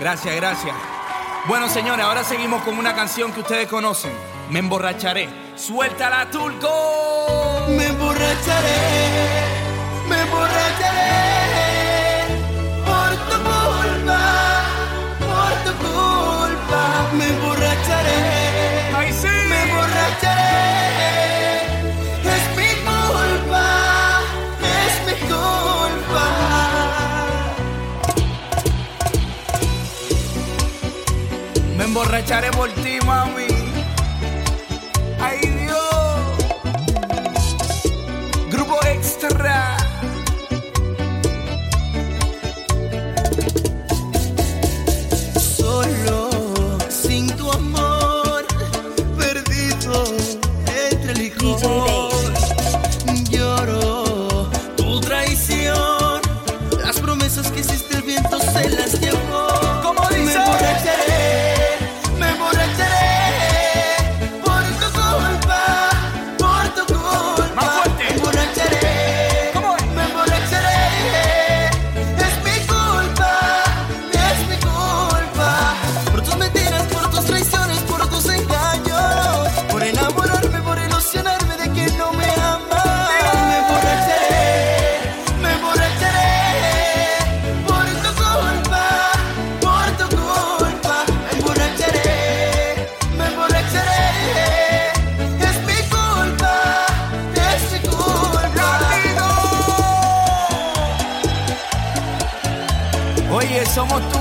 Gracias, gracias. Bueno, señores, ahora seguimos con una canción que ustedes conocen. Me emborracharé. Suéltala, Turco. Me emborracharé. Charé por ti, mami. Vamos tú.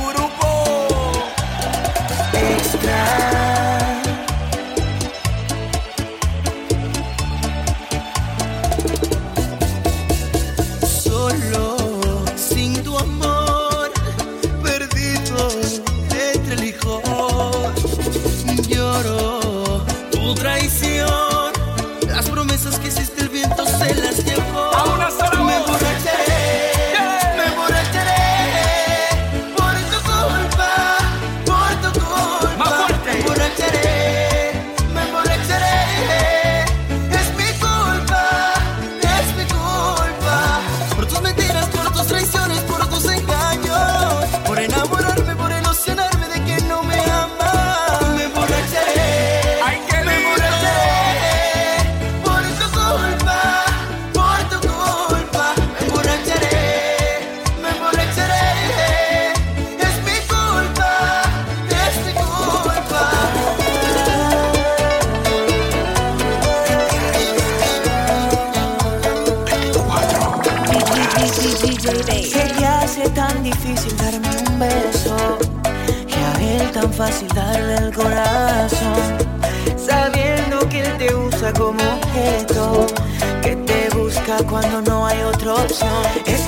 cuando no hay otra opción. Es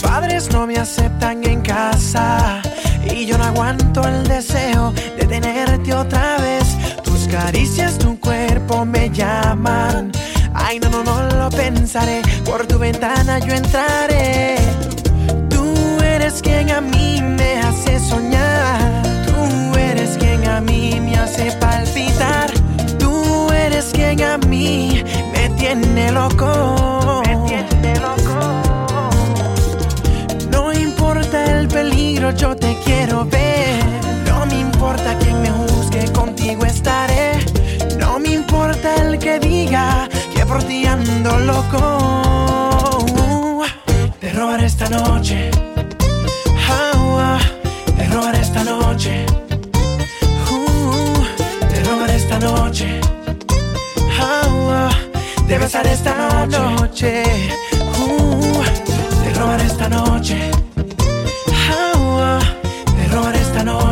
padres no me aceptan en casa y yo no aguanto el deseo de tenerte otra vez. Tus caricias, tu cuerpo me llaman. Ay, no, no, no lo pensaré. Por tu ventana yo entraré. Tú eres quien a mí me hace soñar. Tú eres quien a mí me hace palpitar. Tú eres quien a mí me tiene loco. Yo te quiero ver. No me importa quién me juzgue, contigo estaré. No me importa el que diga que por ti ando loco. Te robaré esta noche. Ah, te robaré esta noche. Uh, te robaré esta noche. Te esta noche. Uh, te esta noche.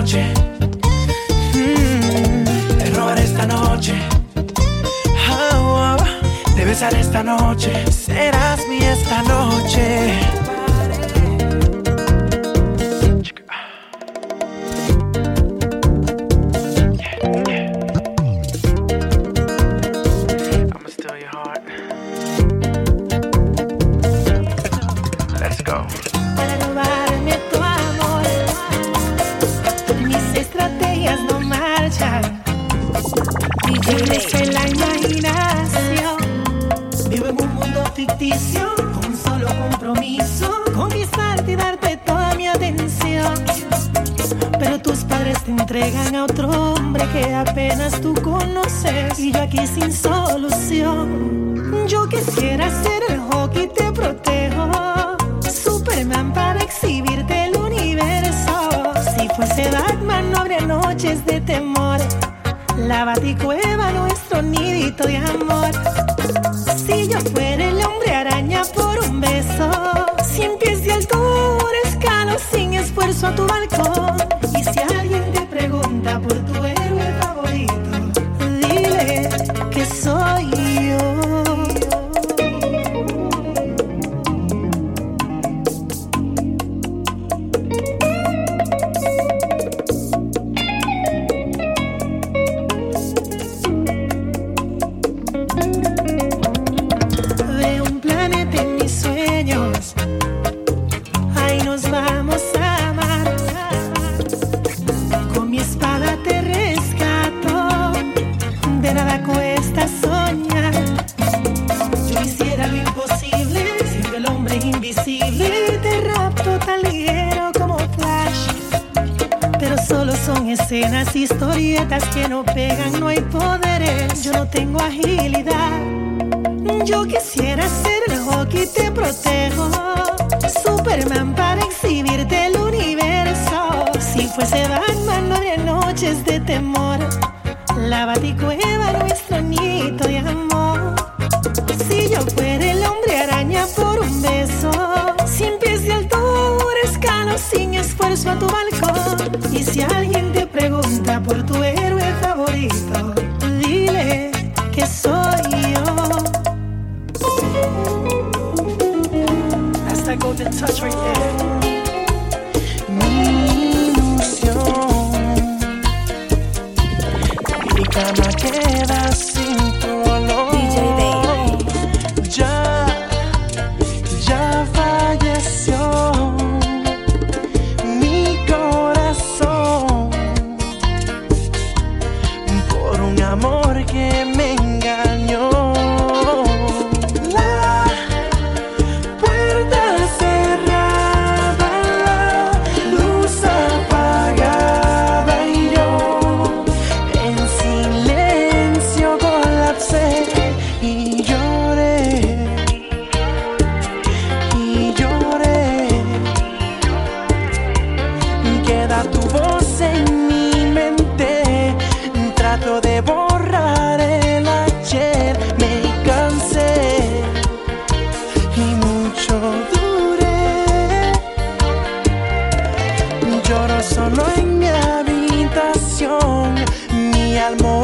Noche. Mm, te robaré esta noche. Ah, ah, te besaré esta noche. Serás mi esta noche. Estrategias no marchan. Vives en la imaginación. Vivo en un mundo ficticio, con un solo compromiso. Conquistarte y darte toda mi atención. Pero tus padres te entregan a otro hombre que apenas tú conoces. Y yo aquí sin solución. Yo quisiera ser el hockey, te noches de temor. La baticueva, Yo quisiera ser el hockey, te protejo. Superman para exhibirte el universo. Si fuese Batman, no habría noches de temor. La baticueva, solo en mi habitación, mi alma.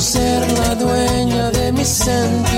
ser la dueña de mis sentidos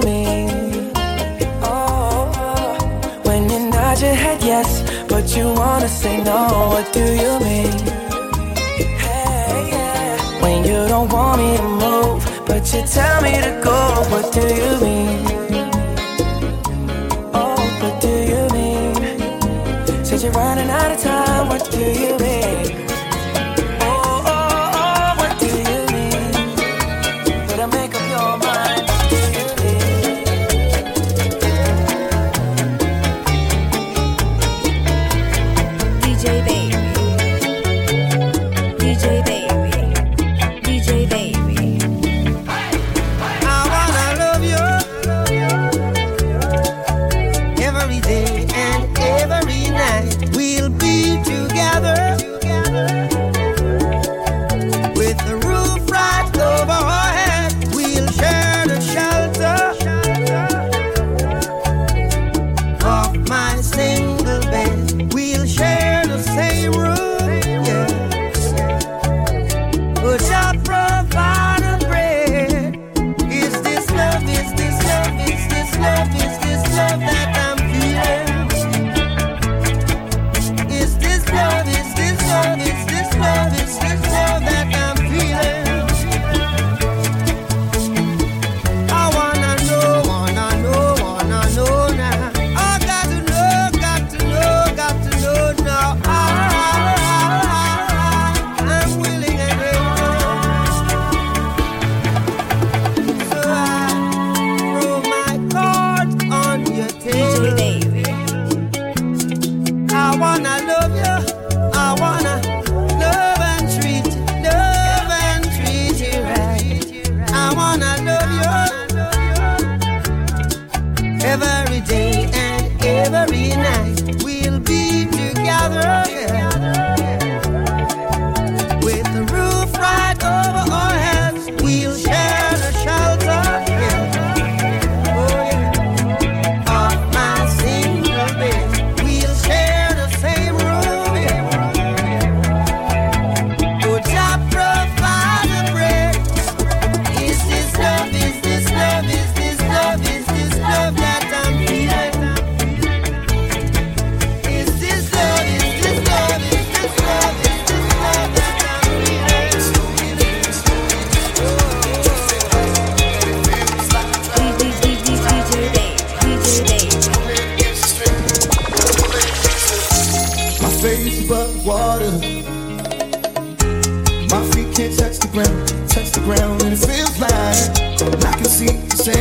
You wanna say no, what do you mean? Hey. When you don't want me to move, but you tell me to go, what do you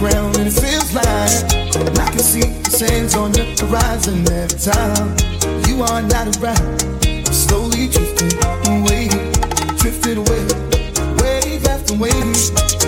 ground and it feels like I can see the sands on the horizon every time you are not around. I'm slowly drifting away, drifting away, wave after wave.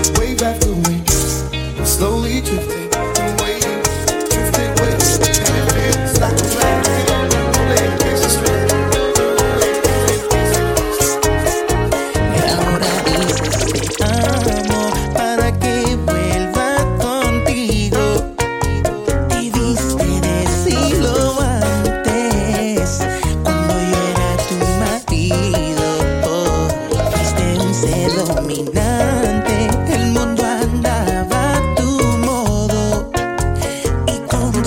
me through.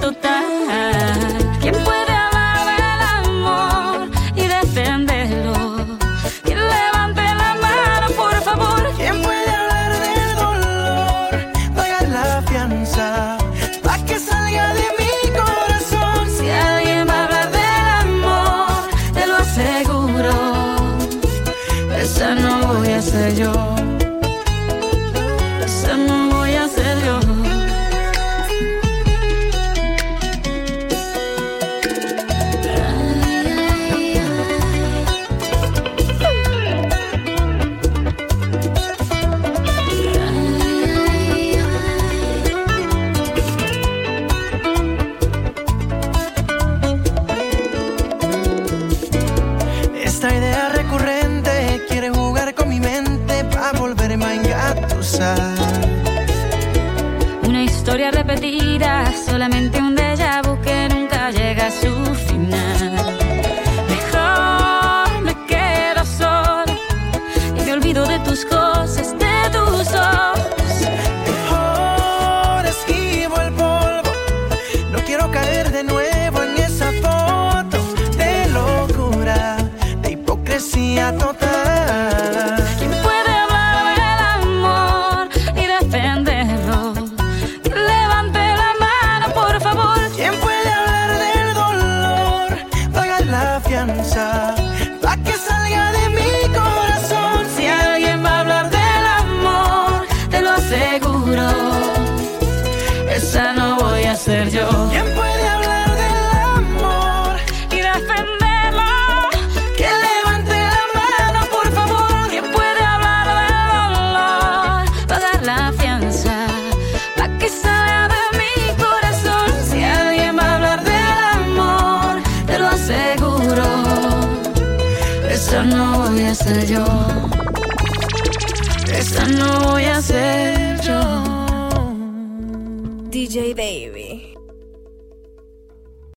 тут no